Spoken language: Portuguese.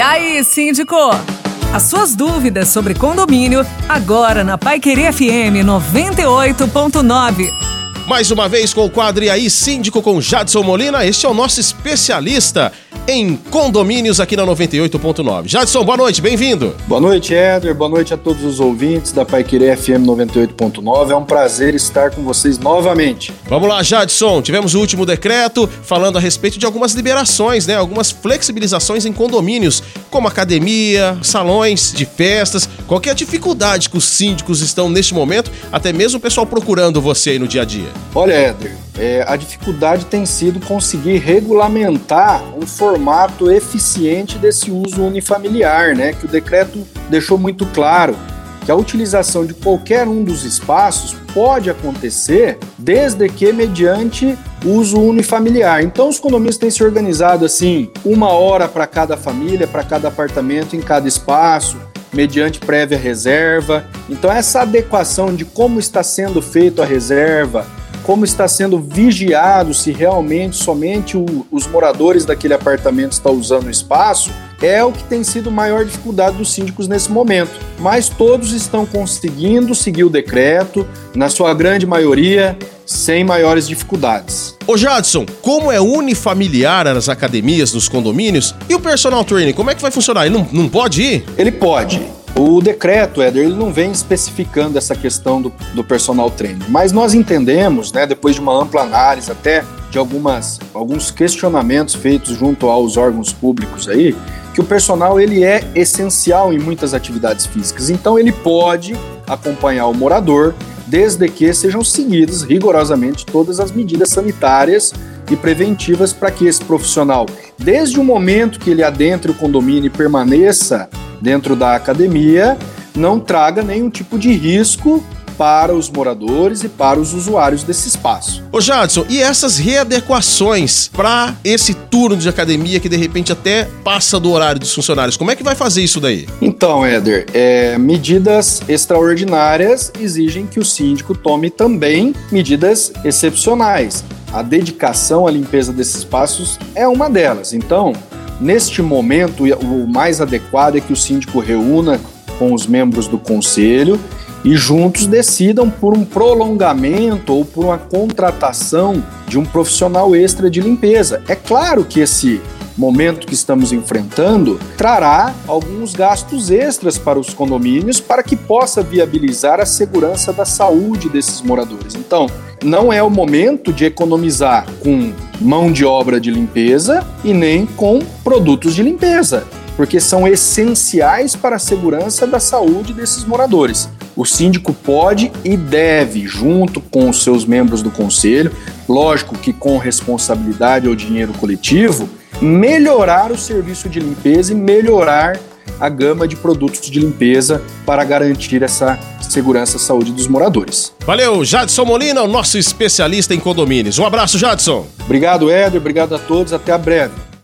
E aí, síndico? As suas dúvidas sobre condomínio, agora na Pai Querer FM 98.9. Mais uma vez com o quadro E aí, síndico com Jadson Molina. Este é o nosso especialista em condomínios aqui na 98.9. Jadson, boa noite, bem-vindo. Boa noite, Éder. Boa noite a todos os ouvintes da Pai Querer FM 98.9. É um prazer estar com vocês novamente. Vamos lá, Jadson. Tivemos o último decreto falando a respeito de algumas liberações, né? Algumas flexibilizações em condomínios, como academia, salões de festas. Qualquer dificuldade que os síndicos estão neste momento, até mesmo o pessoal procurando você aí no dia a dia. Olha, Éder, é, a dificuldade tem sido conseguir regulamentar um formato eficiente desse uso unifamiliar, né? Que o decreto deixou muito claro que a utilização de qualquer um dos espaços pode acontecer desde que mediante uso unifamiliar. Então os condomínios têm se organizado assim, uma hora para cada família, para cada apartamento, em cada espaço, mediante prévia reserva. Então essa adequação de como está sendo feito a reserva, como está sendo vigiado se realmente somente o, os moradores daquele apartamento estão usando o espaço, é o que tem sido maior dificuldade dos síndicos nesse momento. Mas todos estão conseguindo seguir o decreto, na sua grande maioria, sem maiores dificuldades. Ô Jadson, como é unifamiliar as academias nos condomínios, e o personal training, como é que vai funcionar? Ele não, não pode ir? Ele pode. O decreto, Éder, ele não vem especificando essa questão do, do personal trainer, mas nós entendemos, né, depois de uma ampla análise até de algumas, alguns questionamentos feitos junto aos órgãos públicos aí, que o personal ele é essencial em muitas atividades físicas. Então ele pode acompanhar o morador desde que sejam seguidas rigorosamente todas as medidas sanitárias e preventivas para que esse profissional, desde o momento que ele adentre o condomínio e permaneça dentro da academia não traga nenhum tipo de risco para os moradores e para os usuários desse espaço. Ô Jadson, e essas readequações para esse turno de academia que de repente até passa do horário dos funcionários, como é que vai fazer isso daí? Então, Éder, é, medidas extraordinárias exigem que o síndico tome também medidas excepcionais. A dedicação à limpeza desses espaços é uma delas. Então, Neste momento, o mais adequado é que o síndico reúna com os membros do conselho e juntos decidam por um prolongamento ou por uma contratação de um profissional extra de limpeza. É claro que esse momento que estamos enfrentando trará alguns gastos extras para os condomínios para que possa viabilizar a segurança da saúde desses moradores. Então, não é o momento de economizar com mão de obra de limpeza e nem com produtos de limpeza, porque são essenciais para a segurança da saúde desses moradores. O síndico pode e deve, junto com os seus membros do conselho, lógico que com responsabilidade ao dinheiro coletivo, melhorar o serviço de limpeza e melhorar a gama de produtos de limpeza para garantir essa segurança e saúde dos moradores. Valeu, Jadson Molina, o nosso especialista em condomínios. Um abraço, Jadson. Obrigado, Éder. Obrigado a todos. Até a breve.